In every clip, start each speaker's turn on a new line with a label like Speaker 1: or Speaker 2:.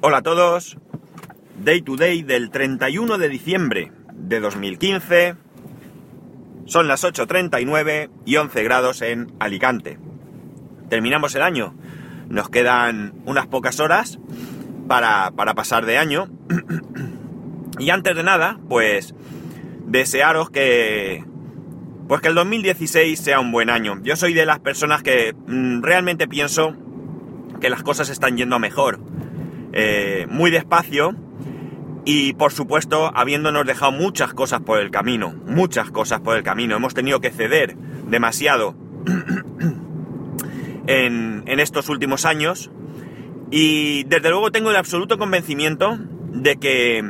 Speaker 1: Hola a todos. Day to day del 31 de diciembre de 2015. Son las 8.39 y 11 grados en Alicante. Terminamos el año. Nos quedan unas pocas horas para, para pasar de año. y antes de nada, pues desearos que, pues que el 2016 sea un buen año. Yo soy de las personas que mm, realmente pienso que las cosas están yendo mejor. Eh, muy despacio y por supuesto habiéndonos dejado muchas cosas por el camino, muchas cosas por el camino. Hemos tenido que ceder demasiado en, en estos últimos años y desde luego tengo el absoluto convencimiento de que,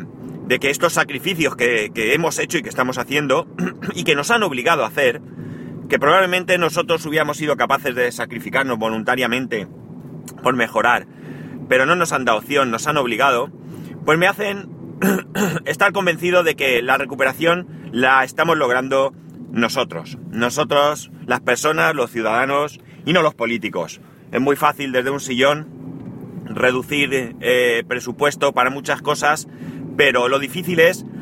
Speaker 1: de que estos sacrificios que, que hemos hecho y que estamos haciendo y que nos han obligado a hacer, que probablemente nosotros hubiéramos sido capaces de sacrificarnos voluntariamente por mejorar, pero no nos han dado opción, nos han obligado, pues me hacen estar convencido de que la recuperación la estamos logrando nosotros. Nosotros, las personas, los ciudadanos y no los políticos. Es muy fácil desde un sillón reducir eh, presupuesto para muchas cosas, pero lo difícil es...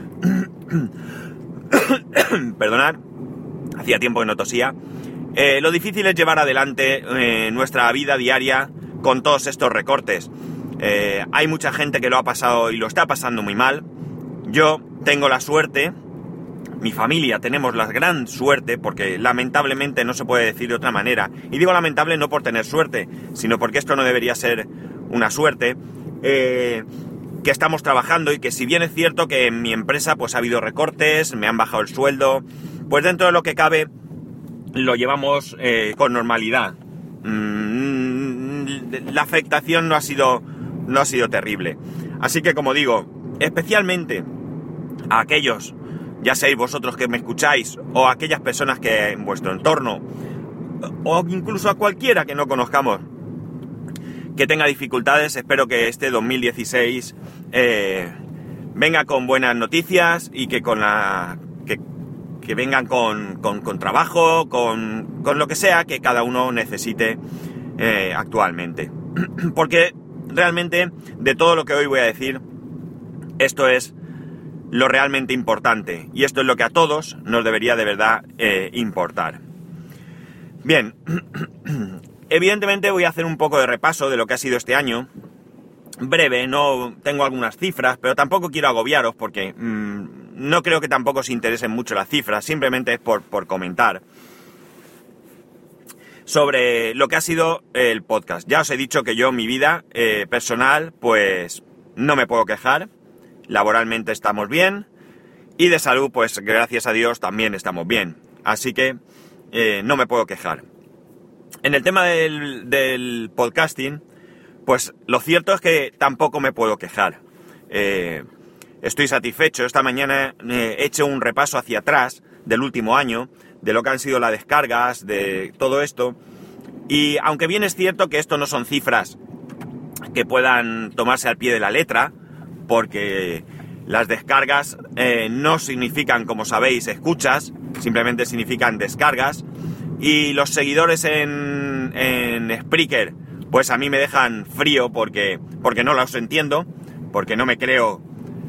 Speaker 1: perdonad, hacía tiempo que no tosía. Eh, lo difícil es llevar adelante eh, nuestra vida diaria con todos estos recortes. Eh, hay mucha gente que lo ha pasado y lo está pasando muy mal. Yo tengo la suerte, mi familia tenemos la gran suerte, porque lamentablemente no se puede decir de otra manera. Y digo lamentable no por tener suerte, sino porque esto no debería ser una suerte. Eh, que estamos trabajando y que si bien es cierto que en mi empresa pues ha habido recortes, me han bajado el sueldo, pues dentro de lo que cabe lo llevamos eh, con normalidad. Mm, la afectación no ha sido no ha sido terrible. Así que como digo, especialmente a aquellos, ya seáis vosotros que me escucháis, o a aquellas personas que en vuestro entorno, o incluso a cualquiera que no conozcamos, que tenga dificultades, espero que este 2016 eh, venga con buenas noticias y que con la. que, vengan con, con, con trabajo, con, con, lo que sea que cada uno necesite eh, actualmente. Porque realmente de todo lo que hoy voy a decir, esto es lo realmente importante y esto es lo que a todos nos debería de verdad eh, importar. Bien, evidentemente voy a hacer un poco de repaso de lo que ha sido este año. Breve, no tengo algunas cifras, pero tampoco quiero agobiaros porque mmm, no creo que tampoco os interesen mucho las cifras, simplemente es por, por comentar sobre lo que ha sido el podcast. Ya os he dicho que yo, mi vida eh, personal, pues no me puedo quejar. Laboralmente estamos bien. Y de salud, pues gracias a Dios también estamos bien. Así que eh, no me puedo quejar. En el tema del, del, podcasting, pues lo cierto es que tampoco me puedo quejar. Eh, estoy satisfecho. Esta mañana he hecho un repaso hacia atrás del último año de lo que han sido las descargas, de todo esto. Y aunque bien es cierto que esto no son cifras que puedan tomarse al pie de la letra, porque las descargas eh, no significan, como sabéis, escuchas, simplemente significan descargas. Y los seguidores en, en Spreaker, pues a mí me dejan frío porque, porque no los entiendo, porque no me creo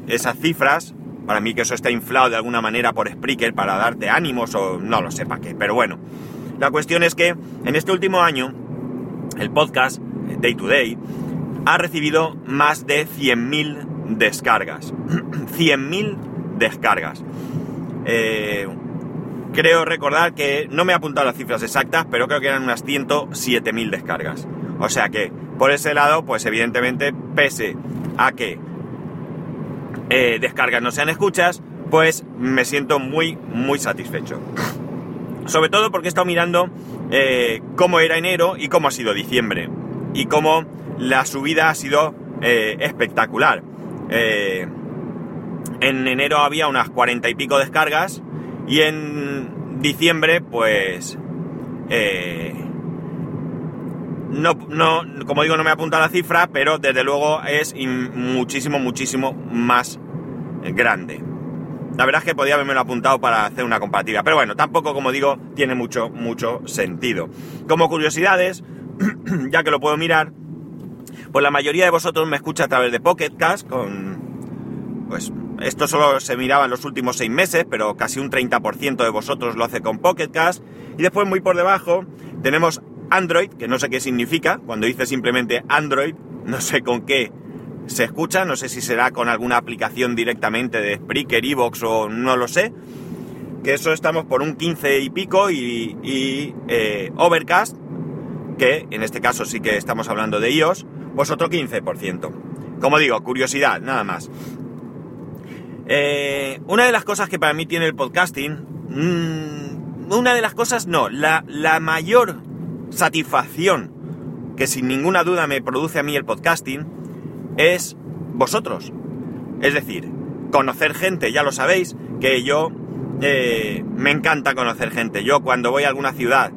Speaker 1: esas cifras. Para mí que eso está inflado de alguna manera por Spreaker para darte ánimos o no lo sé para qué. Pero bueno, la cuestión es que en este último año el podcast Day to Day ha recibido más de 100.000 descargas. 100.000 descargas. Eh, creo recordar que no me he apuntado las cifras exactas, pero creo que eran unas 107.000 descargas. O sea que, por ese lado, pues evidentemente, pese a que eh, descargas no sean escuchas, pues me siento muy, muy satisfecho. Sobre todo porque he estado mirando eh, cómo era enero y cómo ha sido diciembre. Y cómo la subida ha sido eh, espectacular. En enero había unas cuarenta y pico descargas y en diciembre pues... no, no, como digo, no me apunta la cifra, pero desde luego es muchísimo, muchísimo más grande. La verdad es que podía haberme apuntado para hacer una comparativa. Pero bueno, tampoco, como digo, tiene mucho, mucho sentido. Como curiosidades, ya que lo puedo mirar, pues la mayoría de vosotros me escucha a través de Pocket Cast, con, pues esto solo se miraba en los últimos seis meses, pero casi un 30% de vosotros lo hace con Pocket Cast. Y después muy por debajo tenemos Android, que no sé qué significa, cuando dice simplemente Android, no sé con qué se escucha, no sé si será con alguna aplicación directamente de Spreaker, Evox o no lo sé. Que eso estamos por un 15 y pico y, eh, Overcast, que en este caso sí que estamos hablando de iOS, pues otro 15%. Como digo, curiosidad, nada más. Eh, una de las cosas que para mí tiene el podcasting, mm, una de las cosas no, la, la mayor satisfacción que sin ninguna duda me produce a mí el podcasting es vosotros. Es decir, conocer gente, ya lo sabéis, que yo eh, me encanta conocer gente. Yo cuando voy a alguna ciudad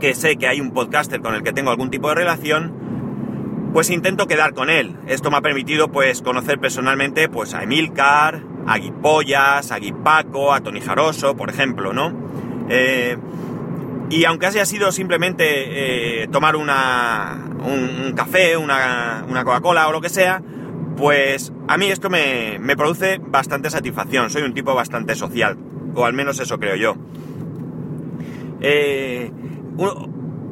Speaker 1: que sé que hay un podcaster con el que tengo algún tipo de relación, pues intento quedar con él. Esto me ha permitido pues conocer personalmente pues a Emilcar, a Guipollas, a Guipaco, a Tony Jaroso, por ejemplo, ¿no? Eh, y aunque haya sido simplemente eh, tomar una, un, café, una, una Coca-Cola o lo que sea, pues a mí esto me, me, produce bastante satisfacción. Soy un tipo bastante social, o al menos eso creo yo. Eh,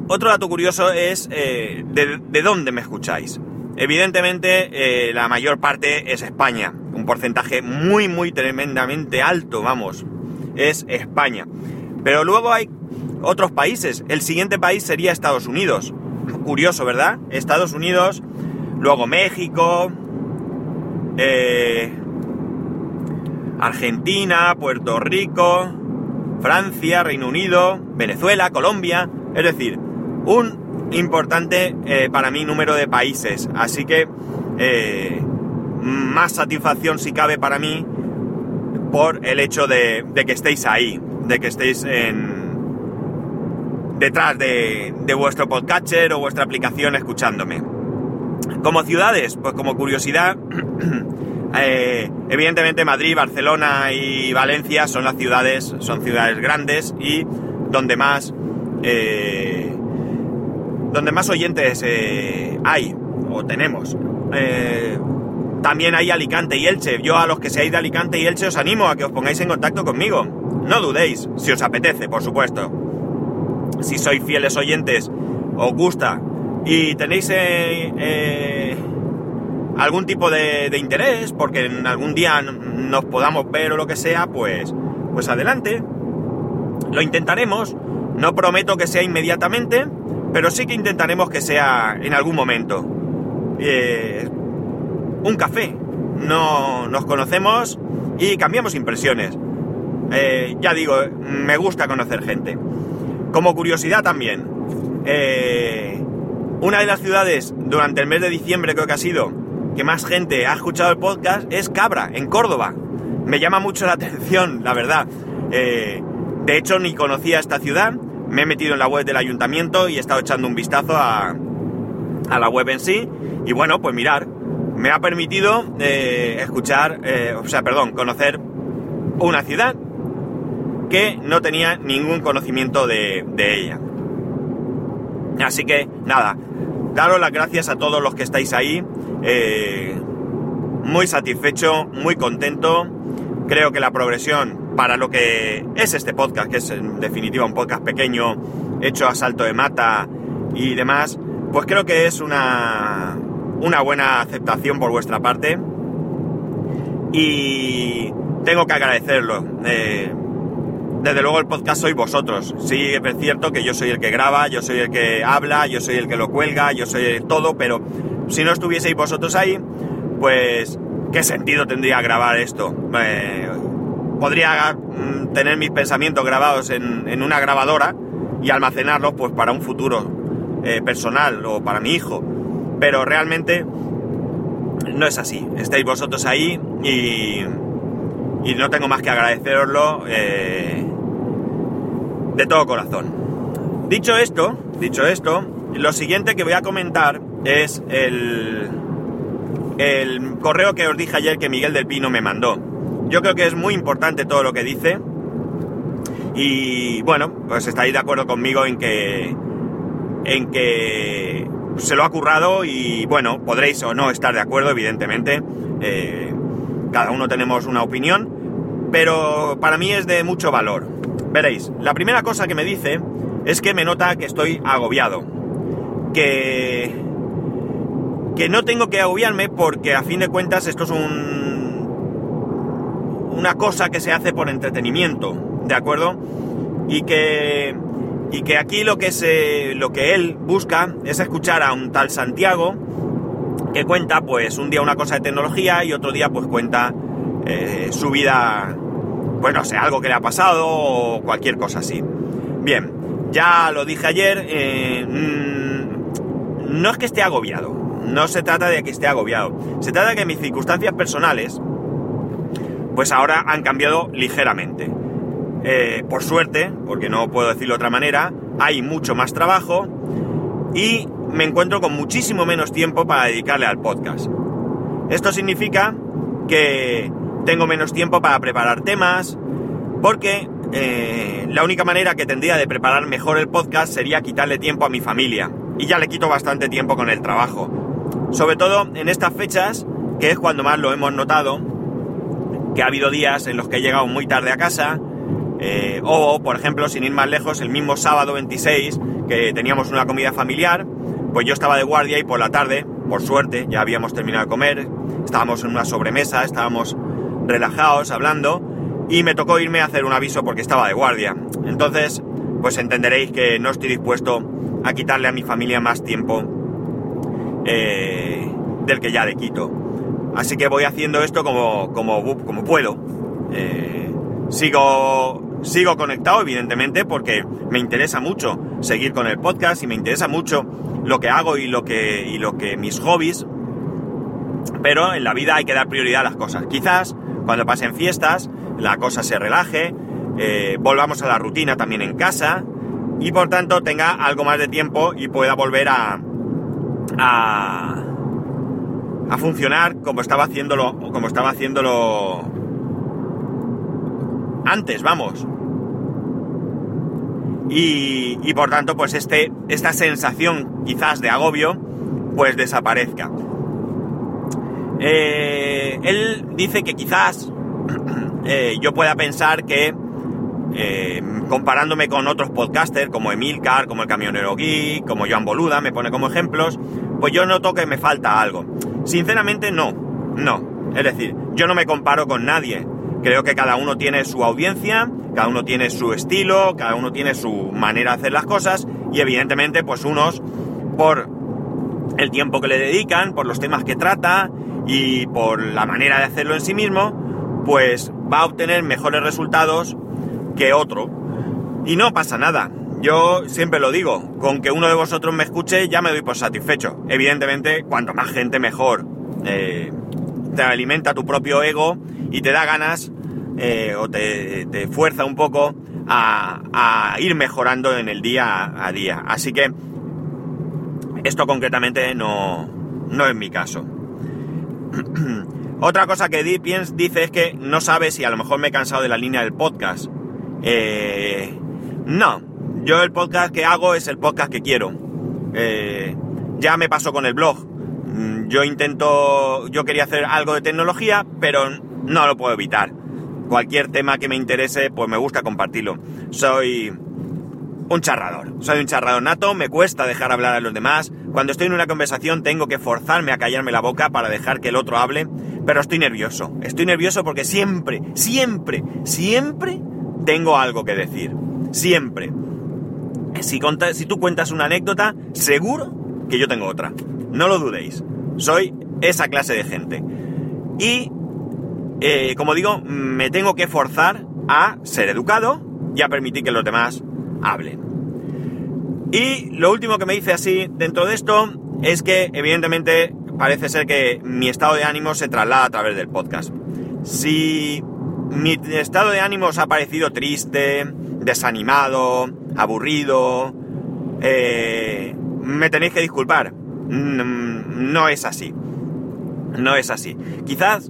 Speaker 1: otro dato curioso es eh, de, dónde me escucháis. Evidentemente, eh, la mayor parte es España. Un porcentaje muy, muy tremendamente alto, vamos. Es España. Pero luego hay otros países. El siguiente país sería Estados Unidos. Curioso, ¿verdad? Estados Unidos, luego México, eh, Argentina, Puerto Rico, Francia, Reino Unido, Venezuela, Colombia. Es decir, un importante eh, para mí número de países. Así que eh, más satisfacción si cabe para mí por el hecho de, que estéis ahí, de que estéis en, detrás de, vuestro podcatcher o vuestra aplicación escuchándome. Como ciudades, pues como curiosidad, eh, evidentemente Madrid, Barcelona y Valencia son las ciudades, son ciudades grandes y donde más donde más oyentes eh, hay o tenemos. Eh, también hay Alicante y Elche. Yo a los que seáis de Alicante y Elche os animo a que os pongáis en contacto conmigo. No dudéis, si os apetece, por supuesto. Si sois fieles oyentes, os gusta y tenéis eh, algún tipo de, interés, porque en algún día nos podamos ver o lo que sea, pues, pues adelante. Lo intentaremos. No prometo que sea inmediatamente, pero sí que intentaremos que sea en algún momento. Eh, un café. No nos conocemos y cambiamos impresiones. Eh, ya digo, me gusta conocer gente. Como curiosidad también, eh, una de las ciudades durante el mes de diciembre creo que ha sido que más gente ha escuchado el podcast es Cabra, en Córdoba. Me llama mucho la atención, la verdad. de hecho, ni conocía esta ciudad me he metido en la web del ayuntamiento y he estado echando un vistazo a, la web en sí. Y bueno, pues mirar, me ha permitido eh, escuchar, eh, o sea, perdón, conocer una ciudad que no tenía ningún conocimiento de, ella. Así que nada, daros las gracias a todos los que estáis ahí. Eh, muy satisfecho, muy contento. Creo que la progresión para lo que es este podcast, que es en definitiva un podcast pequeño, hecho a salto de mata y demás, pues creo que es una, una buena aceptación por vuestra parte. Y tengo que agradecerlo. Eh, desde luego el podcast sois vosotros. Sí, es cierto que yo soy el que graba, yo soy el que habla, yo soy el que lo cuelga, yo soy todo, pero si no estuvieseis vosotros ahí, pues ¿qué sentido tendría grabar esto? Podría mm, tener mis pensamientos grabados en, una grabadora y almacenarlos pues para un futuro eh, personal o para mi hijo. Pero realmente no es así. Estáis vosotros ahí y, y no tengo más que agradeceroslo eh, de todo corazón. Dicho esto, dicho esto, lo siguiente que voy a comentar es el, el correo que os dije ayer que Miguel del Pino me mandó. Yo creo que es muy importante todo lo que dice. Y bueno, pues estáis de acuerdo conmigo en que. en que se lo ha currado y bueno, podréis o no estar de acuerdo, evidentemente. Eh, cada uno tenemos una opinión, pero para mí es de mucho valor. Veréis, la primera cosa que me dice es que me nota que estoy agobiado. Que. que no tengo que agobiarme porque a fin de cuentas esto es un. una cosa que se hace por entretenimiento, ¿de acuerdo? Y que y que aquí lo que, se, lo que él busca es escuchar a un tal Santiago que cuenta pues un día una cosa de tecnología y otro día pues cuenta eh, su vida, pues no sé, algo que le ha pasado o cualquier cosa así. Bien, ya lo dije ayer, eh, mm, no es que esté agobiado, no se trata de que esté agobiado, se trata de que mis circunstancias personales pues ahora han cambiado ligeramente. Eh, por suerte, porque no puedo decirlo de otra manera, hay mucho más trabajo y me encuentro con muchísimo menos tiempo para dedicarle al podcast. Esto significa que tengo menos tiempo para preparar temas, porque eh, la única manera que tendría de preparar mejor el podcast sería quitarle tiempo a mi familia. Y ya le quito bastante tiempo con el trabajo. Sobre todo en estas fechas, que es cuando más lo hemos notado, que ha habido días en los que he llegado muy tarde a casa, eh, o, por ejemplo, sin ir más lejos, el mismo sábado 26, que teníamos una comida familiar, pues yo estaba de guardia y por la tarde, por suerte, ya habíamos terminado de comer, estábamos en una sobremesa, estábamos relajados hablando, y me tocó irme a hacer un aviso porque estaba de guardia. Entonces, pues entenderéis que no estoy dispuesto a quitarle a mi familia más tiempo eh, del que ya le quito. Así que voy haciendo esto como, como, como puedo. Eh, sigo Sigo conectado, evidentemente, porque me interesa mucho seguir con el podcast y me interesa mucho lo que hago y lo que, y lo que mis hobbies. Pero en la vida hay que dar prioridad a las cosas. Quizás cuando pasen fiestas la cosa se relaje, eh, volvamos a la rutina también en casa y por tanto tenga algo más de tiempo y pueda volver a, a, a funcionar como estaba haciéndolo, como estaba haciéndolo antes, vamos. Y, por tanto, pues este, esta sensación quizás de agobio, pues desaparezca. Eh, él dice que quizás eh, yo pueda pensar que eh, comparándome con otros podcasters como Emilcar, como el Camionero Geek, como Joan Boluda, me pone como ejemplos, pues yo noto que me falta algo. Sinceramente no, no. Es decir, yo no me comparo con nadie. Creo que cada uno tiene su audiencia, cada uno tiene su estilo, cada uno tiene su manera de hacer las cosas y evidentemente pues unos por el tiempo que le dedican, por los temas que trata y por la manera de hacerlo en sí mismo, pues va a obtener mejores resultados que otro. Y no pasa nada. Yo siempre lo digo, con que uno de vosotros me escuche ya me doy por satisfecho. Evidentemente, cuanto más gente mejor. Eh, te alimenta tu propio ego y te da ganas eh, o te, fuerza un poco a, ir mejorando en el día a día. Así que esto concretamente no, no es mi caso. Otra cosa que dice es que no sabe si a lo mejor me he cansado de la línea del podcast. Eh, no, yo el podcast que hago es el podcast que quiero. Eh, ya me pasó con el blog. Mm, yo intento, yo quería hacer algo de tecnología, pero no lo puedo evitar. Cualquier tema que me interese, pues me gusta compartirlo. Soy un charrador, soy un charrador nato, me cuesta dejar hablar a los demás. Cuando estoy en una conversación tengo que forzarme a callarme la boca para dejar que el otro hable, pero estoy nervioso. Estoy nervioso porque siempre, siempre, siempre tengo algo que decir. Siempre. Si, tú cuentas una anécdota, seguro que yo tengo otra. No lo dudéis. Soy esa clase de gente. Y, eh, como digo, me tengo que forzar a ser educado y a permitir que los demás hablen. Y lo último que me dice así dentro de esto es que, evidentemente, parece ser que mi estado de ánimo se traslada a través del podcast. Si mi estado de ánimo os ha parecido triste, desanimado, aburrido, eh, me tenéis que disculpar. No es así. No es así. Quizás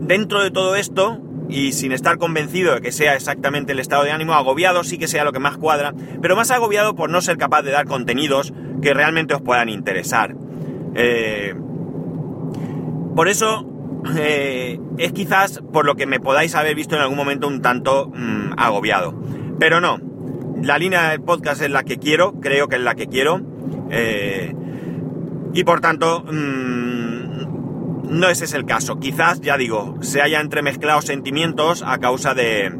Speaker 1: dentro de todo esto, y sin estar convencido de que sea exactamente el estado de ánimo, agobiado sí que sea lo que más cuadra, pero más agobiado por no ser capaz de dar contenidos que realmente os puedan interesar. Eh, por eso eh, es quizás por lo que me podáis haber visto en algún momento un tanto mm, agobiado. Pero no, la línea del podcast es la que quiero, creo que es la que quiero. Eh, y por tanto, mm, no ese es el caso. Quizás, ya digo, se haya entremezclado sentimientos a causa de,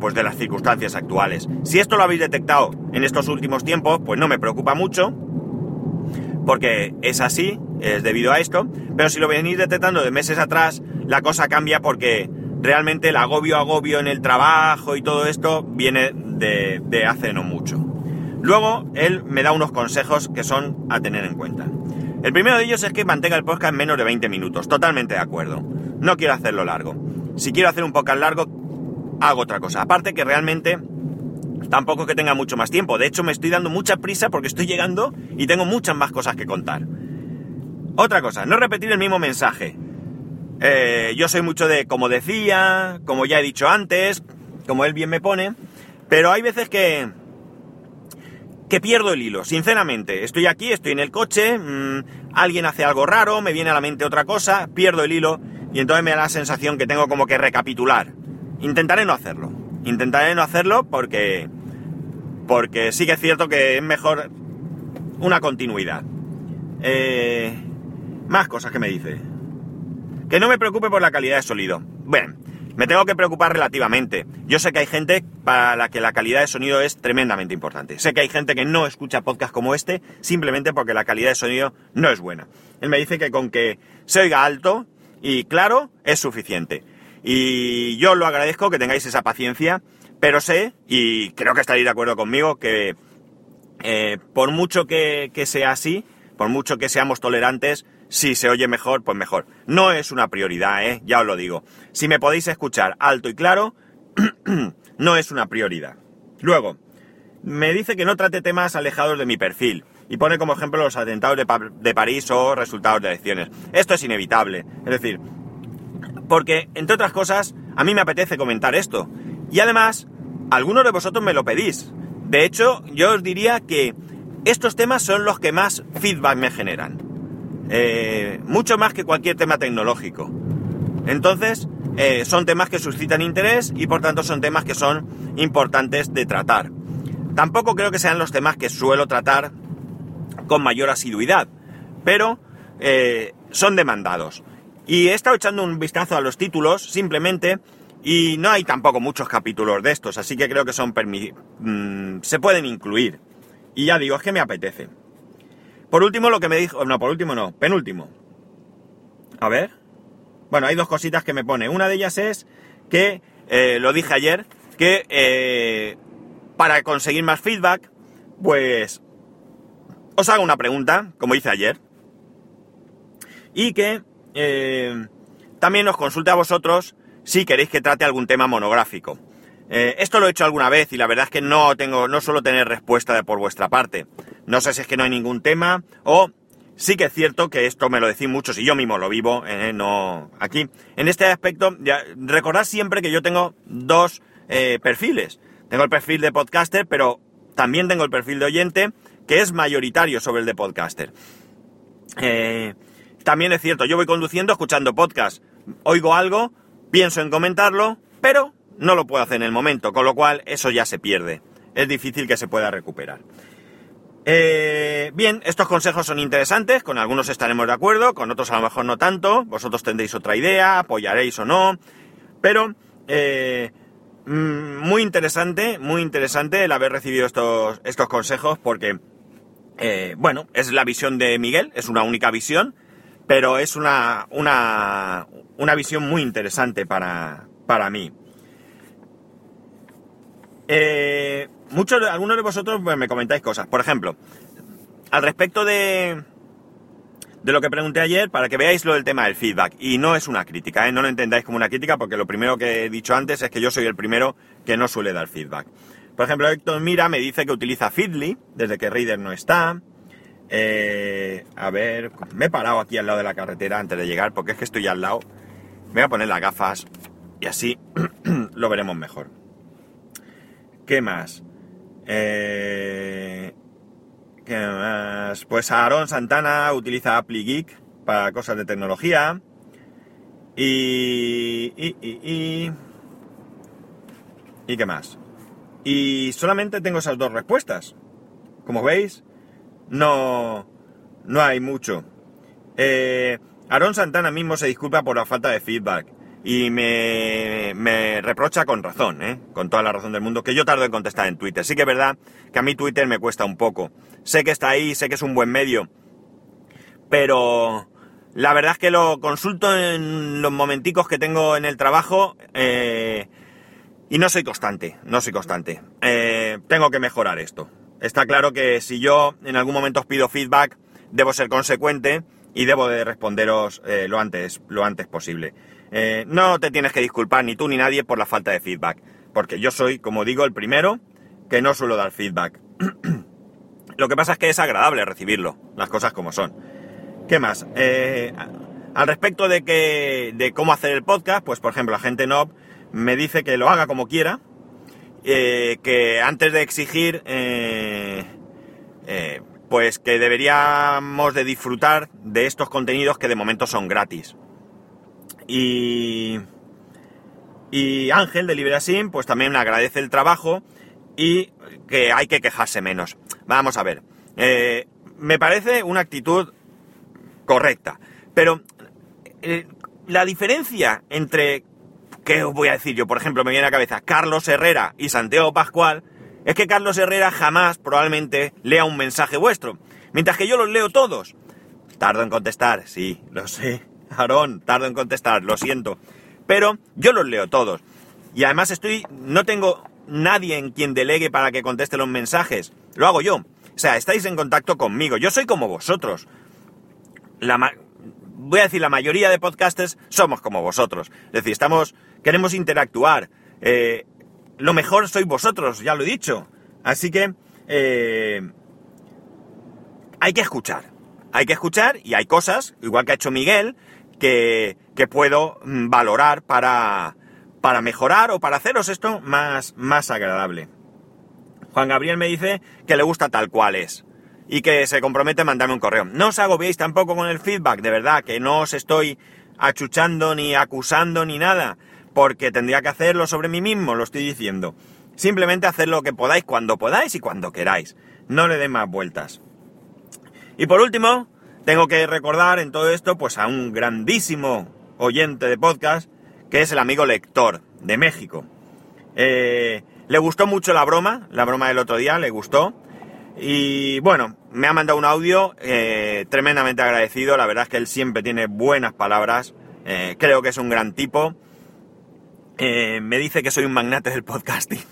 Speaker 1: pues de las circunstancias actuales. Si esto lo habéis detectado en estos últimos tiempos, pues no me preocupa mucho, porque es así, es debido a esto, pero si lo venís detectando de meses atrás, la cosa cambia porque realmente el agobio agobio en el trabajo y todo esto viene de hace no mucho. Luego, él me da unos consejos que son a tener en cuenta. El primero de ellos es que mantenga el podcast en menos de 20 minutos, totalmente de acuerdo. No quiero hacerlo largo. Si quiero hacer un podcast largo, hago otra cosa. Aparte que realmente tampoco es que tenga mucho más tiempo. De hecho, me estoy dando mucha prisa porque estoy llegando y tengo muchas más cosas que contar. Otra cosa, no repetir el mismo mensaje. Eh, yo soy mucho de como decía, como ya he dicho antes, como él bien me pone, pero hay veces que que pierdo el hilo, sinceramente. Estoy aquí, estoy en el coche, mmm, alguien hace algo raro, me viene a la mente otra cosa, pierdo el hilo y entonces me da la sensación que tengo como que recapitular. Intentaré no hacerlo. Intentaré no hacerlo porque porque sí que es cierto que es mejor una continuidad. Eh, más cosas que me dice. Que no me preocupe por la calidad de sonido. Bueno, me tengo que preocupar relativamente. Yo sé que hay gente para la que la calidad de sonido es tremendamente importante. Sé que hay gente que no escucha podcast como este simplemente porque la calidad de sonido no es buena. Él me dice que con que se oiga alto y claro es suficiente. Y yo lo agradezco que tengáis esa paciencia, pero sé, y creo que estaréis de acuerdo conmigo, que eh, por mucho que, que sea así, por mucho que seamos tolerantes, si se oye mejor, pues mejor. No es una prioridad, ¿eh? ya os lo digo. Si me podéis escuchar alto y claro, no es una prioridad. Luego, me dice que no trate temas alejados de mi perfil. Y pone como ejemplo los atentados de, de París o resultados de elecciones. Esto es inevitable. Es decir, porque, entre otras cosas, a mí me apetece comentar esto. Y además, algunos de vosotros me lo pedís. De hecho, yo os diría que estos temas son los que más feedback me generan. Eh, mucho más que cualquier tema tecnológico. Entonces, eh, son temas que suscitan interés y por tanto son temas que son importantes de tratar. Tampoco creo que sean los temas que suelo tratar con mayor asiduidad, pero eh, son demandados. Y he estado echando un vistazo a los títulos simplemente y no hay tampoco muchos capítulos de estos, así que creo que son permi- mm, se pueden incluir. Y ya digo, es que me apetece. Por último, lo que me dijo. No, por último no, penúltimo. A ver. Bueno, hay dos cositas que me pone. Una de ellas es que, eh, lo dije ayer, que eh, para conseguir más feedback, pues os hago una pregunta, como hice ayer. Y que eh, también os consulte a vosotros si queréis que trate algún tema monográfico. Eh, esto lo he hecho alguna vez y la verdad es que no tengo, no suelo tener respuesta de por vuestra parte. No sé si es que no hay ningún tema o sí que es cierto que esto me lo decís muchos y yo mismo lo vivo, eh, no aquí. En este aspecto, recordad siempre que yo tengo dos eh, perfiles. Tengo el perfil de podcaster, pero también tengo el perfil de oyente, que es mayoritario sobre el de podcaster. También es cierto, yo voy conduciendo escuchando podcast, oigo algo, pienso en comentarlo, pero no lo puedo hacer en el momento, con lo cual eso ya se pierde. Es difícil que se pueda recuperar. Eh, bien, estos consejos son interesantes, con algunos estaremos de acuerdo, con otros a lo mejor no tanto, vosotros tendréis otra idea, apoyaréis o no, pero eh, mm, muy interesante, muy interesante el haber recibido estos, estos consejos porque, eh, bueno, es la visión de Miguel, es una única visión, pero es una, una, una visión muy interesante para, para mí. Eh, muchos, algunos de vosotros pues, me comentáis cosas. Por ejemplo, al respecto de, de lo que pregunté ayer, para que veáis lo del tema del feedback. Y no es una crítica, ¿eh? no lo entendáis como una crítica, porque lo primero que he dicho antes es que yo soy el primero que no suele dar feedback. Por ejemplo, Héctor Mira me dice que utiliza Feedly desde que Reader no está. Eh, a ver, me he parado aquí al lado de la carretera antes de llegar, porque es que estoy al lado. Me voy a poner las gafas y así lo veremos mejor. ¿Qué más? Eh, ¿Qué más? Pues Aaron Santana utiliza ApplyGeek para cosas de tecnología. Y, y, y, y... ¿Y qué más? Y solamente tengo esas dos respuestas. Como veis, no, no hay mucho. Eh, Aaron Santana mismo se disculpa por la falta de feedback y me, reprocha con razón, ¿eh? con toda la razón del mundo, que yo tardo en contestar en Twitter. Sí que es verdad que a mí Twitter me cuesta un poco. Sé que está ahí, sé que es un buen medio, pero la verdad es que lo consulto en los momenticos que tengo en el trabajo eh, y no soy constante, no soy constante. Eh, tengo que mejorar esto. Está claro que si yo en algún momento os pido feedback, debo ser consecuente y debo de responderos eh, lo, antes, lo antes posible. Eh, no te tienes que disculpar ni tú ni nadie por la falta de feedback, porque yo soy, como digo, el primero que no suelo dar feedback. Lo que pasa es que es agradable recibirlo, las cosas como son. ¿Qué más? Eh, al respecto de, que, de cómo hacer el podcast, pues por ejemplo, la gente no me dice que lo haga como quiera, eh, que antes de exigir, pues que deberíamos de disfrutar de estos contenidos que de momento son gratis. Y, y Ángel de LibreSim, pues también agradece el trabajo y que hay que quejarse menos. Vamos a ver. Eh, me parece una actitud correcta. Pero eh, la diferencia entre, ¿qué os voy a decir yo? Por ejemplo, me viene a la cabeza Carlos Herrera y Santiago Pascual, es que Carlos Herrera jamás probablemente lea un mensaje vuestro. Mientras que yo los leo todos. Tardo en contestar, sí, lo sé. Aarón, tardo en contestar, lo siento. Pero yo los leo todos. Y además estoy, no tengo nadie en quien delegue para que conteste los mensajes. Lo hago yo. O sea, estáis en contacto conmigo. Yo soy como vosotros. La voy a decir, la mayoría de podcasters somos como vosotros. Es decir, estamos, queremos interactuar. Eh, lo mejor sois vosotros, ya lo he dicho. Así que eh, hay que escuchar. Hay que escuchar y hay cosas, igual que ha hecho Miguel, que, puedo mm, valorar para, para mejorar o para haceros esto más, más agradable. Juan Gabriel me dice que le gusta tal cual es y que se compromete a mandarme un correo. No os agobiéis tampoco con el feedback, de verdad, que no os estoy achuchando ni acusando ni nada, porque tendría que hacerlo sobre mí mismo, lo estoy diciendo. Simplemente hacer lo que podáis cuando podáis y cuando queráis. No le dé más vueltas. Y por último, tengo que recordar en todo esto pues a un grandísimo oyente de podcast que es el amigo lector de México. Eh, le gustó mucho la broma, la broma del otro día, le gustó. Y bueno, me ha mandado un audio eh, tremendamente agradecido. La verdad es que él siempre tiene buenas palabras. Eh, creo que es un gran tipo. me dice que soy un magnate del podcasting.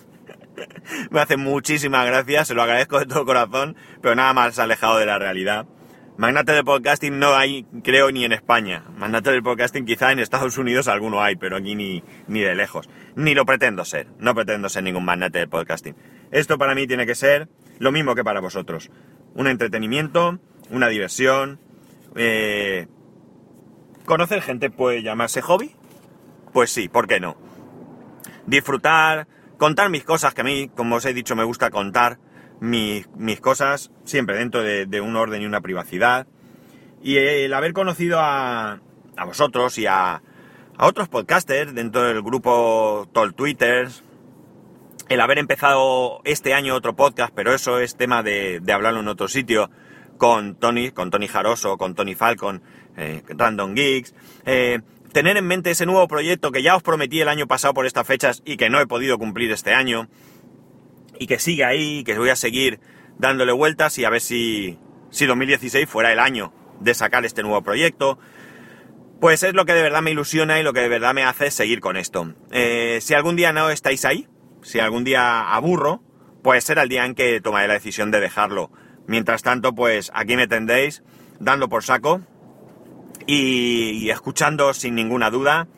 Speaker 1: me hace muchísimas gracias, se lo agradezco de todo corazón, pero nada más alejado de la realidad. Magnate de podcasting no hay, creo, ni en España. Magnate del podcasting quizá en Estados Unidos alguno hay, pero aquí ni, ni de lejos. Ni lo pretendo ser. No pretendo ser ningún magnate del podcasting. Esto para mí tiene que ser lo mismo que para vosotros. Un entretenimiento, una diversión. Eh, ¿Conocer gente puede llamarse hobby? Pues sí, ¿por qué no? Disfrutar, contar mis cosas, que a mí, como os he dicho, me gusta contar mis, cosas, siempre dentro de, un orden y una privacidad. Y el haber conocido a, a vosotros y a, a, otros podcasters dentro del grupo Tol el haber empezado este año otro podcast, pero eso es tema de, de hablarlo en otro sitio, con Tony, con Tony Jaroso, con Tony Falcon, eh, Random Geeks, eh, tener en mente ese nuevo proyecto que ya os prometí el año pasado por estas fechas y que no he podido cumplir este año, y que siga ahí, que voy a seguir dándole vueltas y a ver si, si 2016 fuera el año de sacar este nuevo proyecto. Pues es lo que de verdad me ilusiona y lo que de verdad me hace seguir con esto. Eh, si algún día no estáis ahí, si algún día aburro, pues será el día en que tomaré la decisión de dejarlo. Mientras tanto, pues aquí me tendréis dando por saco y, y escuchando sin ninguna duda.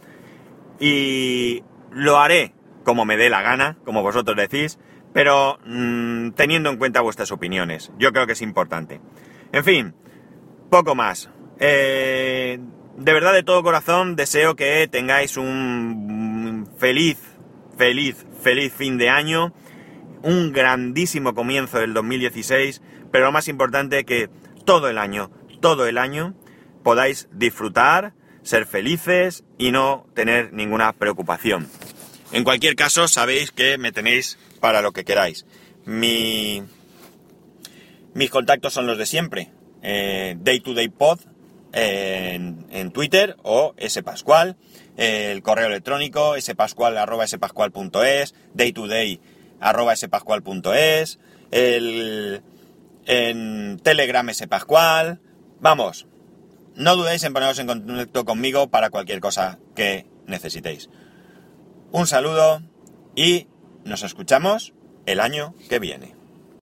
Speaker 1: Y lo haré como me dé la gana, como vosotros decís, pero mmm, teniendo en cuenta vuestras opiniones. Yo creo que es importante. En fin, poco más. Eh, de verdad, de todo corazón, deseo que tengáis un feliz, feliz, feliz fin de año, un grandísimo comienzo del 2016, pero lo más importante que todo el año, todo el año, podáis disfrutar, ser felices y no tener ninguna preocupación. En cualquier caso, sabéis que me tenéis para lo que queráis. Mi, mis contactos son los de siempre. Eh, day to day pod en, Twitter o spascual. el correo electrónico spascual arroba spascual.es. Day to day arroba spascual.es. El, en Telegram spascual. Vamos, no dudéis en poneros en contacto conmigo para cualquier cosa que necesitéis. Un saludo y nos escuchamos el año que viene.